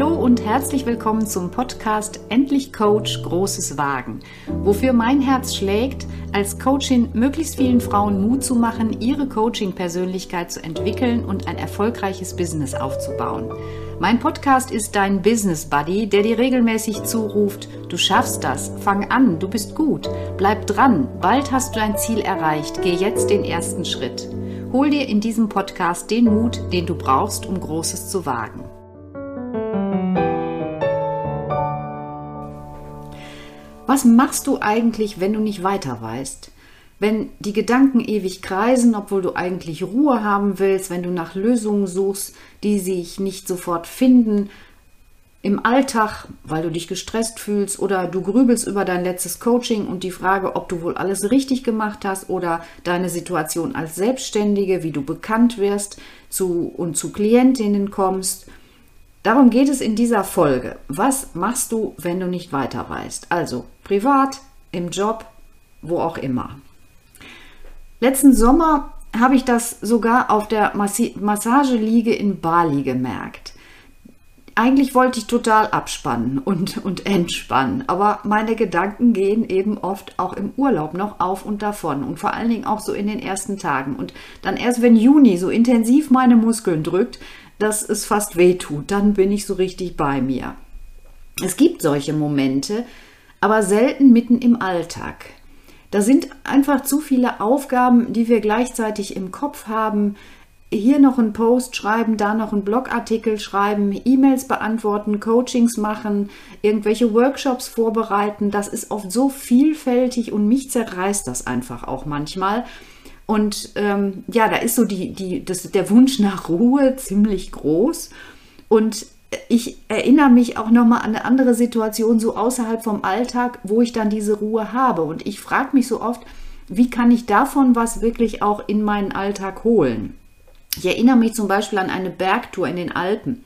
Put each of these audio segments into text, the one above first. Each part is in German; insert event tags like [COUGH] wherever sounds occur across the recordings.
Hallo und herzlich willkommen zum Podcast Endlich Coach Großes Wagen, wofür mein Herz schlägt, als Coachin möglichst vielen Frauen Mut zu machen, ihre Coaching-Persönlichkeit zu entwickeln und ein erfolgreiches Business aufzubauen. Mein Podcast ist dein Business Buddy, der dir regelmäßig zuruft, du schaffst das, fang an, du bist gut, bleib dran, bald hast du dein Ziel erreicht, geh jetzt den ersten Schritt. Hol dir in diesem Podcast den Mut, den du brauchst, um Großes zu wagen. Was machst du eigentlich, wenn du nicht weiter weißt? wenn die Gedanken ewig kreisen, obwohl du eigentlich Ruhe haben willst, wenn du nach Lösungen suchst, die sich nicht sofort finden, im Alltag, weil du dich gestresst fühlst oder du grübelst über dein letztes Coaching und die Frage, ob du wohl alles richtig gemacht hast oder deine Situation als Selbstständige, wie du bekannt wirst zu, und zu Klientinnen kommst. Darum geht es in dieser Folge. Was machst du, wenn du nicht weiter weißt? Also privat, im Job, wo auch immer. Letzten Sommer habe ich das sogar auf der Massageliege in Bali gemerkt. Eigentlich wollte ich total abspannen und, und entspannen, aber meine Gedanken gehen eben oft auch im Urlaub noch auf und davon und vor allen Dingen auch so in den ersten Tagen. Und dann erst, wenn Juni so intensiv meine Muskeln drückt, dass es fast weh tut, dann bin ich so richtig bei mir. Es gibt solche Momente, aber selten mitten im Alltag. Da sind einfach zu viele Aufgaben, die wir gleichzeitig im Kopf haben. Hier noch einen Post schreiben, da noch einen Blogartikel schreiben, E-Mails beantworten, Coachings machen, irgendwelche Workshops vorbereiten. Das ist oft so vielfältig und mich zerreißt das einfach auch manchmal. Und ähm, ja, da ist so die, die, das, der Wunsch nach Ruhe ziemlich groß. Und ich erinnere mich auch nochmal an eine andere Situation, so außerhalb vom Alltag, wo ich dann diese Ruhe habe. Und ich frage mich so oft, wie kann ich davon was wirklich auch in meinen Alltag holen? Ich erinnere mich zum Beispiel an eine Bergtour in den Alpen.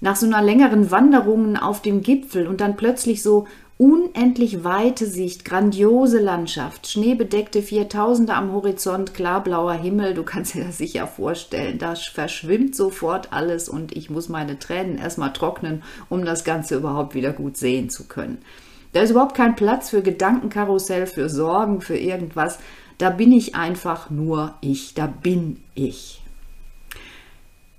Nach so einer längeren Wanderung auf dem Gipfel und dann plötzlich so unendlich weite Sicht, grandiose Landschaft, schneebedeckte Viertausende am Horizont, klarblauer Himmel, du kannst dir das sicher vorstellen. Da verschwimmt sofort alles und ich muss meine Tränen erstmal trocknen, um das Ganze überhaupt wieder gut sehen zu können. Da ist überhaupt kein Platz für Gedankenkarussell, für Sorgen, für irgendwas. Da bin ich einfach nur ich, da bin ich.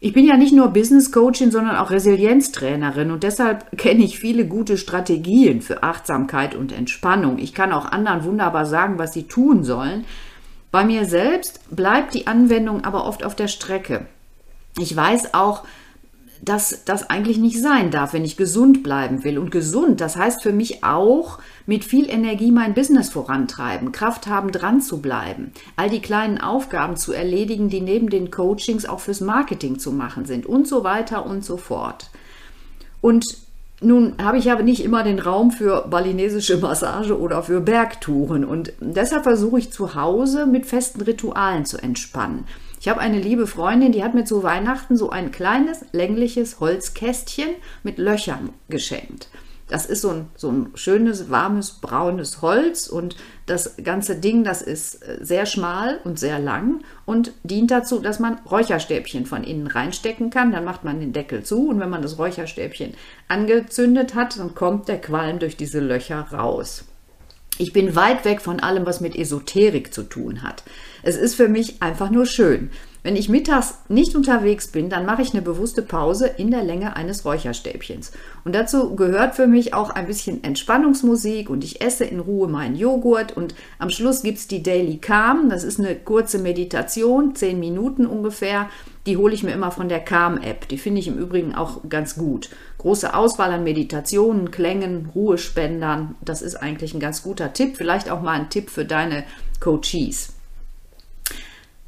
Ich bin ja nicht nur Business Coachin, sondern auch Resilienztrainerin und deshalb [LAUGHS] kenne ich viele gute Strategien für Achtsamkeit und Entspannung. Ich kann auch anderen wunderbar sagen, was sie tun sollen. Bei mir selbst bleibt die Anwendung aber oft auf der Strecke. Ich weiß auch, dass das eigentlich nicht sein darf, wenn ich gesund bleiben will. Und gesund, das heißt für mich auch, mit viel Energie mein Business vorantreiben, Kraft haben, dran zu bleiben, all die kleinen Aufgaben zu erledigen, die neben den Coachings auch fürs Marketing zu machen sind und so weiter und so fort. Und nun habe ich aber nicht immer den Raum für balinesische Massage oder für Bergtouren und deshalb versuche ich zu Hause mit festen Ritualen zu entspannen. Ich habe eine liebe Freundin, die hat mir zu Weihnachten so ein kleines, längliches Holzkästchen mit Löchern geschenkt. Das ist so ein, so ein schönes, warmes, braunes Holz und das ganze Ding, das ist äh, sehr schmal und sehr lang und dient dazu, dass man Räucherstäbchen von innen reinstecken kann. Dann macht man den Deckel zu und wenn man das Räucherstäbchen angezündet hat, dann kommt der Qualm durch diese Löcher raus. Ich bin weit weg von allem, was mit Esoterik zu tun hat. Es ist für mich einfach nur schön. Wenn ich mittags nicht unterwegs bin, dann mache ich eine bewusste Pause in der Länge eines Räucherstäbchens. Und dazu gehört für mich auch ein bisschen Entspannungsmusik und ich esse in Ruhe meinen Joghurt und am Schluss gibt es die Daily Calm. Das ist eine kurze Meditation, zehn Minuten ungefähr. Die hole ich mir immer von der Calm-App. Die finde ich im Übrigen auch ganz gut. Große Auswahl an Meditationen, Klängen, Ruhespendern. Das ist eigentlich ein ganz guter Tipp. Vielleicht auch mal ein Tipp für deine Coaches.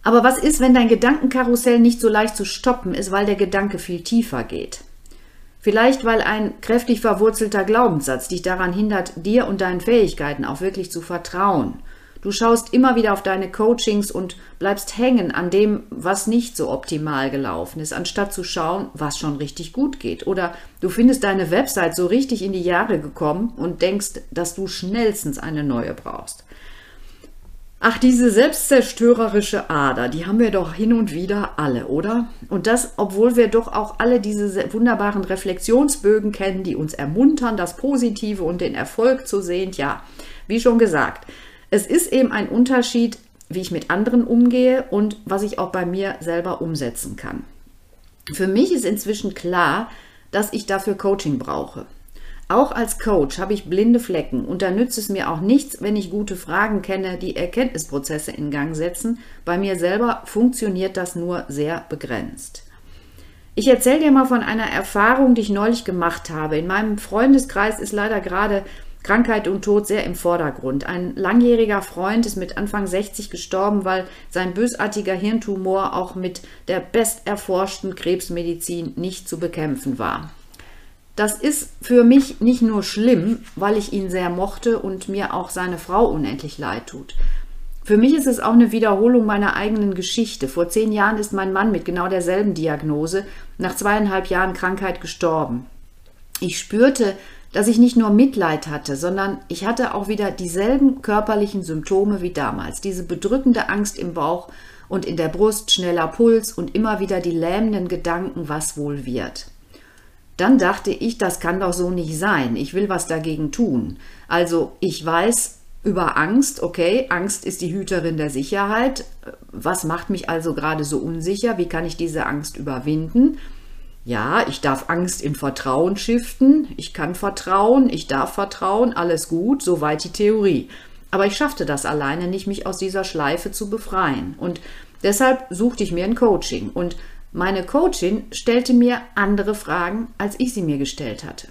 Aber was ist, wenn dein Gedankenkarussell nicht so leicht zu stoppen ist, weil der Gedanke viel tiefer geht? Vielleicht weil ein kräftig verwurzelter Glaubenssatz dich daran hindert, dir und deinen Fähigkeiten auch wirklich zu vertrauen. Du schaust immer wieder auf deine Coachings und bleibst hängen an dem, was nicht so optimal gelaufen ist, anstatt zu schauen, was schon richtig gut geht. Oder du findest deine Website so richtig in die Jahre gekommen und denkst, dass du schnellstens eine neue brauchst. Ach, diese selbstzerstörerische Ader, die haben wir doch hin und wieder alle, oder? Und das, obwohl wir doch auch alle diese wunderbaren Reflexionsbögen kennen, die uns ermuntern, das Positive und den Erfolg zu sehen. Ja, wie schon gesagt, es ist eben ein Unterschied, wie ich mit anderen umgehe und was ich auch bei mir selber umsetzen kann. Für mich ist inzwischen klar, dass ich dafür Coaching brauche. Auch als Coach habe ich blinde Flecken und da nützt es mir auch nichts, wenn ich gute Fragen kenne, die Erkenntnisprozesse in Gang setzen. Bei mir selber funktioniert das nur sehr begrenzt. Ich erzähle dir mal von einer Erfahrung, die ich neulich gemacht habe. In meinem Freundeskreis ist leider gerade Krankheit und Tod sehr im Vordergrund. Ein langjähriger Freund ist mit Anfang 60 gestorben, weil sein bösartiger Hirntumor auch mit der besterforschten Krebsmedizin nicht zu bekämpfen war. Das ist für mich nicht nur schlimm, weil ich ihn sehr mochte und mir auch seine Frau unendlich leid tut. Für mich ist es auch eine Wiederholung meiner eigenen Geschichte. Vor zehn Jahren ist mein Mann mit genau derselben Diagnose nach zweieinhalb Jahren Krankheit gestorben. Ich spürte, dass ich nicht nur Mitleid hatte, sondern ich hatte auch wieder dieselben körperlichen Symptome wie damals. Diese bedrückende Angst im Bauch und in der Brust, schneller Puls und immer wieder die lähmenden Gedanken, was wohl wird. Dann dachte ich, das kann doch so nicht sein. Ich will was dagegen tun. Also ich weiß über Angst, okay, Angst ist die Hüterin der Sicherheit. Was macht mich also gerade so unsicher? Wie kann ich diese Angst überwinden? Ja, ich darf Angst in Vertrauen shiften. Ich kann vertrauen, ich darf vertrauen, alles gut, soweit die Theorie. Aber ich schaffte das alleine nicht, mich aus dieser Schleife zu befreien. Und deshalb suchte ich mir ein Coaching. Und meine Coachin stellte mir andere Fragen, als ich sie mir gestellt hatte.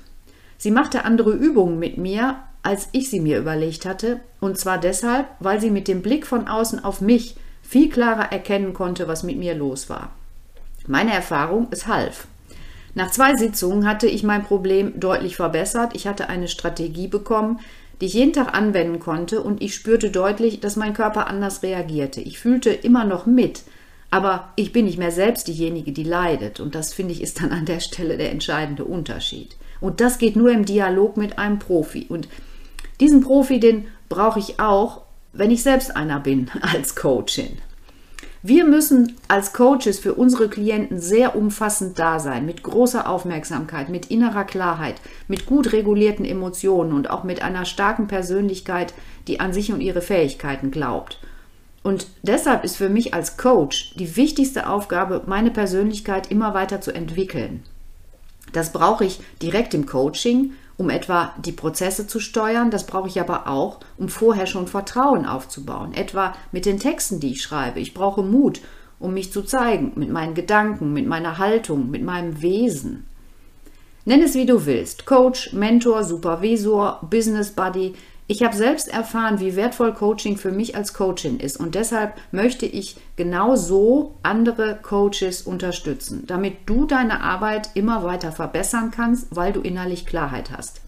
Sie machte andere Übungen mit mir, als ich sie mir überlegt hatte, und zwar deshalb, weil sie mit dem Blick von außen auf mich viel klarer erkennen konnte, was mit mir los war. Meine Erfahrung, es half. Nach zwei Sitzungen hatte ich mein Problem deutlich verbessert. Ich hatte eine Strategie bekommen, die ich jeden Tag anwenden konnte und ich spürte deutlich, dass mein Körper anders reagierte. Ich fühlte immer noch mit, aber ich bin nicht mehr selbst diejenige, die leidet. Und das finde ich ist dann an der Stelle der entscheidende Unterschied. Und das geht nur im Dialog mit einem Profi. Und diesen Profi, den brauche ich auch, wenn ich selbst einer bin [LAUGHS] als Coachin. Wir müssen als Coaches für unsere Klienten sehr umfassend da sein, mit großer Aufmerksamkeit, mit innerer Klarheit, mit gut regulierten Emotionen und auch mit einer starken Persönlichkeit, die an sich und ihre Fähigkeiten glaubt. Und deshalb ist für mich als Coach die wichtigste Aufgabe, meine Persönlichkeit immer weiter zu entwickeln. Das brauche ich direkt im Coaching, um etwa die Prozesse zu steuern. Das brauche ich aber auch, um vorher schon Vertrauen aufzubauen, etwa mit den Texten, die ich schreibe. Ich brauche Mut, um mich zu zeigen, mit meinen Gedanken, mit meiner Haltung, mit meinem Wesen. Nenn es wie du willst. Coach, Mentor, Supervisor, Business Buddy, ich habe selbst erfahren, wie wertvoll Coaching für mich als Coachin ist und deshalb möchte ich genau so andere Coaches unterstützen, damit du deine Arbeit immer weiter verbessern kannst, weil du innerlich Klarheit hast.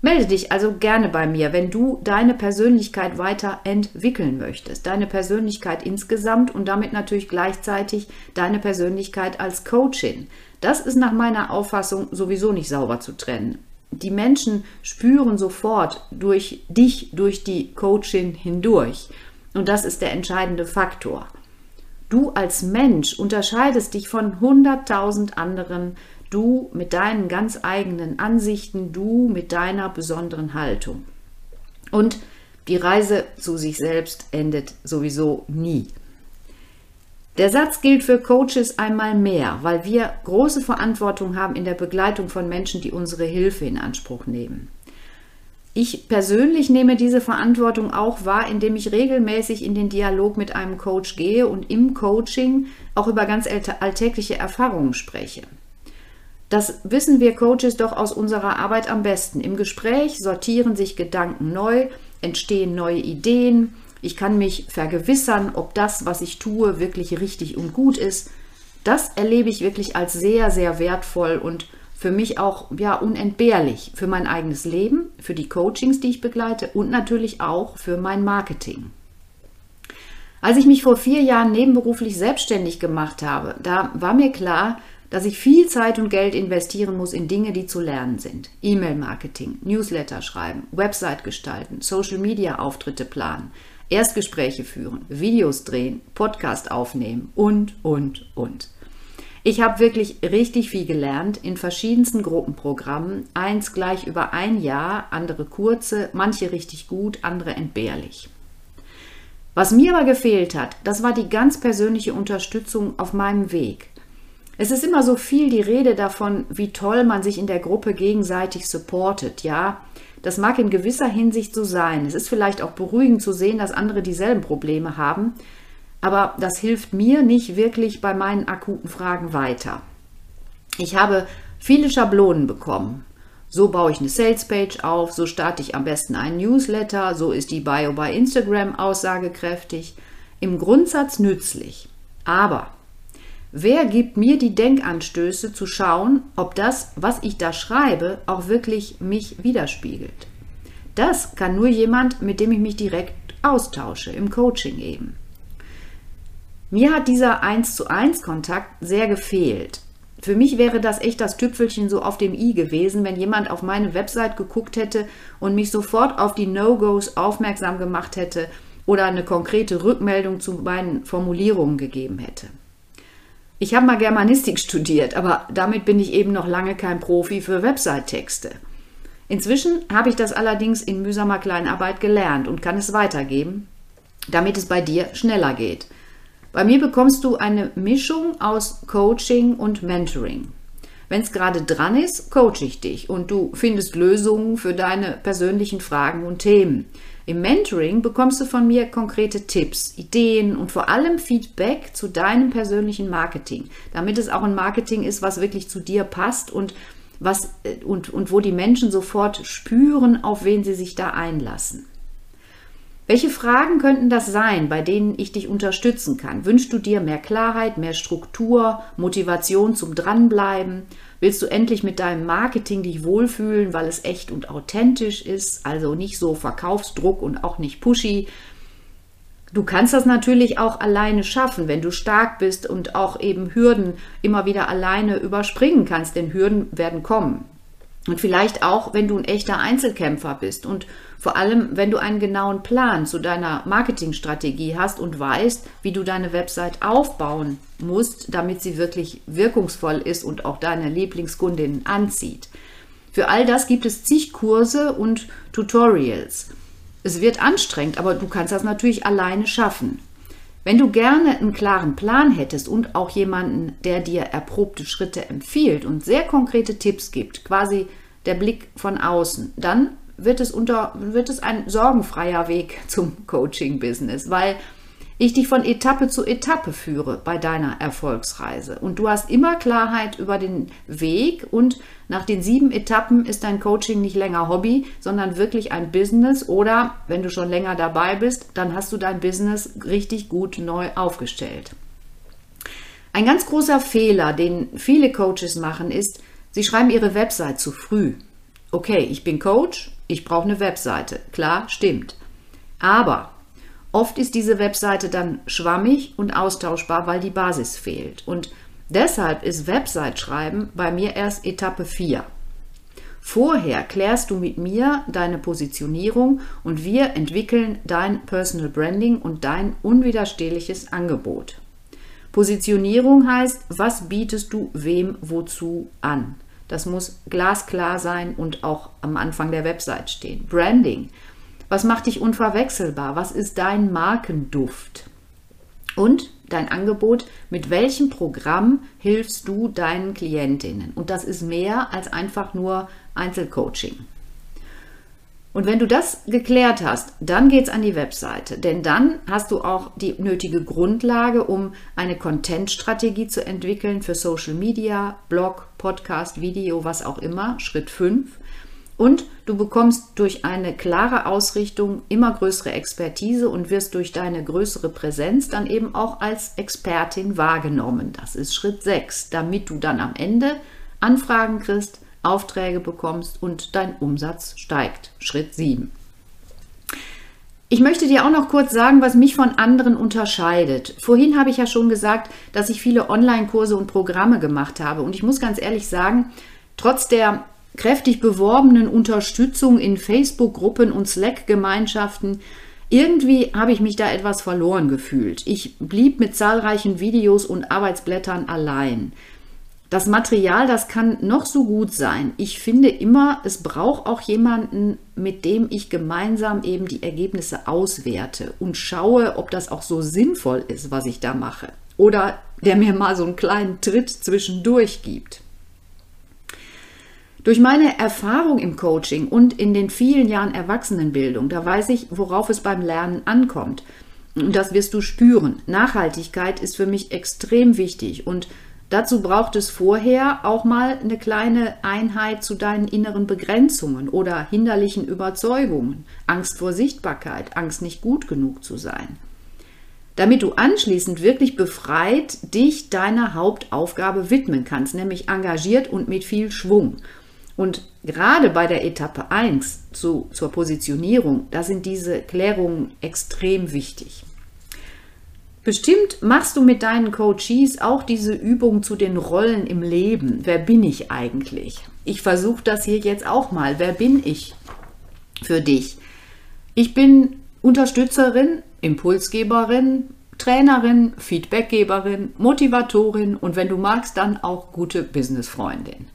Melde dich also gerne bei mir, wenn du deine Persönlichkeit weiter entwickeln möchtest. Deine Persönlichkeit insgesamt und damit natürlich gleichzeitig deine Persönlichkeit als Coachin. Das ist nach meiner Auffassung sowieso nicht sauber zu trennen die Menschen spüren sofort durch dich, durch die Coaching hindurch. Und das ist der entscheidende Faktor. Du als Mensch unterscheidest dich von 100.000 anderen, du mit deinen ganz eigenen Ansichten, du mit deiner besonderen Haltung. Und die Reise zu sich selbst endet sowieso nie. Der Satz gilt für Coaches einmal mehr, weil wir große Verantwortung haben in der Begleitung von Menschen, die unsere Hilfe in Anspruch nehmen. Ich persönlich nehme diese Verantwortung auch wahr, indem ich regelmäßig in den Dialog mit einem Coach gehe und im Coaching auch über ganz alltägliche Erfahrungen spreche. Das wissen wir Coaches doch aus unserer Arbeit am besten. Im Gespräch sortieren sich Gedanken neu, entstehen neue Ideen, ich kann mich vergewissern, ob das, was ich tue, wirklich richtig und gut ist. Das erlebe ich wirklich als sehr, sehr wertvoll und für mich auch ja unentbehrlich für mein eigenes Leben, für die Coachings, die ich begleite und natürlich auch für mein Marketing. Als ich mich vor vier Jahren nebenberuflich selbstständig gemacht habe, da war mir klar, dass ich viel Zeit und Geld investieren muss in Dinge, die zu lernen sind. E-Mail-Marketing, Newsletter schreiben, Website gestalten, Social-Media-Auftritte planen, Erstgespräche führen, Videos drehen, Podcast aufnehmen und, und, und. Ich habe wirklich richtig viel gelernt in verschiedensten Gruppenprogrammen, eins gleich über ein Jahr, andere kurze, manche richtig gut, andere entbehrlich. Was mir aber gefehlt hat, das war die ganz persönliche Unterstützung auf meinem Weg. Es ist immer so viel die Rede davon, wie toll man sich in der Gruppe gegenseitig supportet, ja. Das mag in gewisser Hinsicht so sein. Es ist vielleicht auch beruhigend zu sehen, dass andere dieselben Probleme haben, aber das hilft mir nicht wirklich bei meinen akuten Fragen weiter. Ich habe viele Schablonen bekommen. So baue ich eine Salespage auf, so starte ich am besten einen Newsletter, so ist die Bio bei Instagram aussagekräftig. Im Grundsatz nützlich. Aber wer gibt mir die Denkanstöße zu schauen, ob das, was ich da schreibe, auch wirklich mich widerspiegelt? Das kann nur jemand, mit dem ich mich direkt austausche, im Coaching eben. Mir hat dieser 1 zu 1 Kontakt sehr gefehlt. Für mich wäre das echt das Tüpfelchen so auf dem i gewesen, wenn jemand auf meine Website geguckt hätte und mich sofort auf die No-Gos aufmerksam gemacht hätte oder eine konkrete Rückmeldung zu meinen Formulierungen gegeben hätte. Ich habe mal Germanistik studiert, aber damit bin ich eben noch lange kein Profi für Website-Texte. Inzwischen habe ich das allerdings in mühsamer Kleinarbeit gelernt und kann es weitergeben, damit es bei dir schneller geht. Bei mir bekommst du eine Mischung aus Coaching und Mentoring. Wenn es gerade dran ist, coache ich dich und du findest Lösungen für deine persönlichen Fragen und Themen. Im Mentoring bekommst du von mir konkrete Tipps, Ideen und vor allem Feedback zu deinem persönlichen Marketing, damit es auch ein Marketing ist, was wirklich zu dir passt und was äh, und, und wo die Menschen sofort spüren, auf wen sie sich da einlassen. Welche Fragen könnten das sein, bei denen ich dich unterstützen kann? Wünschst du dir mehr Klarheit, mehr Struktur, Motivation zum Dranbleiben? Willst du endlich mit deinem Marketing dich wohlfühlen, weil es echt und authentisch ist, also nicht so Verkaufsdruck und auch nicht pushy? Du kannst das natürlich auch alleine schaffen, wenn du stark bist und auch eben Hürden immer wieder alleine überspringen kannst, denn Hürden werden kommen. Und vielleicht auch, wenn du ein echter Einzelkämpfer bist und vor allem, wenn du einen genauen Plan zu deiner Marketingstrategie hast und weißt, wie du deine Website aufbauen musst, damit sie wirklich wirkungsvoll ist und auch deine Lieblingskundinnen anzieht. Für all das gibt es zig Kurse und Tutorials. Es wird anstrengend, aber du kannst das natürlich alleine schaffen. Wenn du gerne einen klaren Plan hättest und auch jemanden, der dir erprobte Schritte empfiehlt und sehr konkrete Tipps gibt, quasi der Blick von außen, dann wird es, unter, wird es ein sorgenfreier Weg [LAUGHS] zum Coaching-Business, weil ich dich von Etappe zu Etappe führe bei deiner Erfolgsreise. Und du hast immer Klarheit über den Weg und nach den sieben Etappen ist dein Coaching nicht länger Hobby, sondern wirklich ein Business oder wenn du schon länger dabei bist, dann hast du dein Business richtig gut neu aufgestellt. Ein ganz großer Fehler, den viele Coaches machen, ist, sie schreiben ihre Website zu früh. Okay, ich bin Coach, ich brauche eine Webseite. Klar, stimmt. Aber oft ist diese Webseite dann schwammig und austauschbar, weil die Basis fehlt. Und deshalb ist Website schreiben bei mir erst Etappe 4. Vorher klärst du mit mir deine Positionierung und wir entwickeln dein Personal Branding und dein unwiderstehliches Angebot. Positionierung heißt, was bietest du wem wozu an? Das muss glasklar sein und auch am Anfang der Website stehen. Branding. Was macht dich unverwechselbar? Was ist dein Markenduft? Und dein Angebot, mit welchem Programm hilfst du deinen Klientinnen? Und das ist mehr als einfach nur Einzelcoaching. Und wenn du das geklärt hast, dann geht es an die Webseite, denn dann hast du auch die nötige Grundlage, um eine Content-Strategie zu entwickeln für Social Media, Blog, Podcast, Video, was auch immer, Schritt 5. Und du bekommst durch eine klare Ausrichtung immer größere Expertise und wirst durch deine größere Präsenz dann eben auch als Expertin wahrgenommen. Das ist Schritt 6, damit du dann am Ende Anfragen kriegst, Aufträge bekommst und dein Umsatz steigt. Schritt 7. Ich möchte dir auch noch kurz sagen, was mich von anderen unterscheidet. Vorhin habe ich ja schon gesagt, dass ich viele Online-Kurse und Programme gemacht habe. Und ich muss ganz ehrlich sagen, trotz der kräftig beworbenen Unterstützung in Facebook-Gruppen und Slack-Gemeinschaften Irgendwie habe ich mich da etwas verloren gefühlt. Ich blieb mit zahlreichen Videos und Arbeitsblättern allein. Das Material, das kann noch so gut sein. Ich finde immer, es braucht auch jemanden, mit dem ich gemeinsam eben die Ergebnisse auswerte und schaue, ob das auch so sinnvoll ist, was ich da mache. Oder der mir mal so einen kleinen Tritt zwischendurch gibt. Durch meine Erfahrung im Coaching und in den vielen Jahren Erwachsenenbildung, da weiß ich, worauf es beim Lernen ankommt. Und das wirst du spüren. Nachhaltigkeit ist für mich extrem wichtig und dazu braucht es vorher auch mal eine kleine Einheit zu deinen inneren Begrenzungen oder hinderlichen Überzeugungen, Angst vor Sichtbarkeit, Angst nicht gut genug zu sein. Damit du anschließend wirklich befreit dich deiner Hauptaufgabe widmen kannst, nämlich engagiert und mit viel Schwung. Und gerade bei der Etappe 1 zu, zur Positionierung, da sind diese Klärungen extrem wichtig. Bestimmt machst du mit deinen Coaches auch diese Übung zu den Rollen im Leben. Wer bin ich eigentlich? Ich versuche das hier jetzt auch mal. Wer bin ich für dich? Ich bin Unterstützerin, Impulsgeberin, Trainerin, Feedbackgeberin, Motivatorin und wenn du magst, dann auch gute Businessfreundin.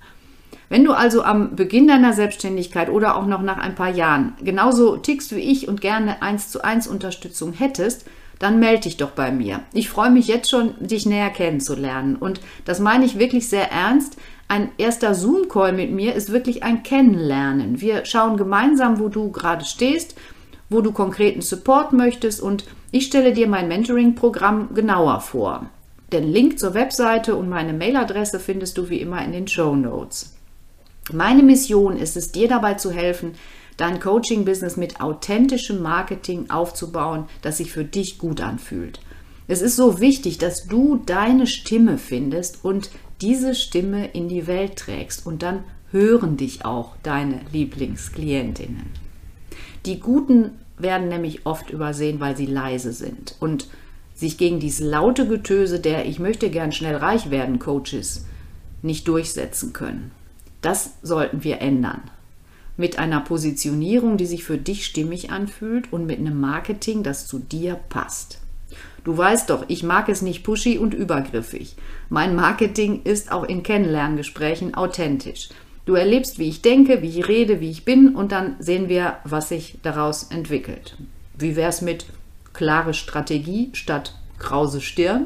Wenn du also am Beginn deiner Selbstständigkeit oder auch noch nach ein paar Jahren genauso tickst wie ich und gerne eins zu eins Unterstützung hättest, dann melde dich doch bei mir. Ich freue mich jetzt schon, dich näher kennenzulernen. Und das meine ich wirklich sehr ernst. Ein erster Zoom-Call mit mir ist wirklich ein Kennenlernen. Wir schauen gemeinsam, wo du gerade stehst, wo du konkreten Support möchtest und ich stelle dir mein Mentoring-Programm genauer vor. Den Link zur Webseite und meine Mailadresse findest du wie immer in den Show Notes. Meine Mission ist es, dir dabei zu helfen, dein Coaching-Business mit authentischem Marketing aufzubauen, das sich für dich gut anfühlt. Es ist so wichtig, dass du deine Stimme findest und diese Stimme in die Welt trägst und dann hören dich auch deine Lieblingsklientinnen. Die Guten werden nämlich oft übersehen, weil sie leise sind und sich gegen dieses laute Getöse der Ich möchte gern schnell reich werden Coaches nicht durchsetzen können. Das sollten wir ändern. Mit einer Positionierung, die sich für dich stimmig anfühlt und mit einem Marketing, das zu dir passt. Du weißt doch, ich mag es nicht pushy und übergriffig. Mein Marketing ist auch in Kennenlerngesprächen authentisch. Du erlebst, wie ich denke, wie ich rede, wie ich bin und dann sehen wir, was sich daraus entwickelt. Wie wäre es mit klare Strategie statt krause Stirn?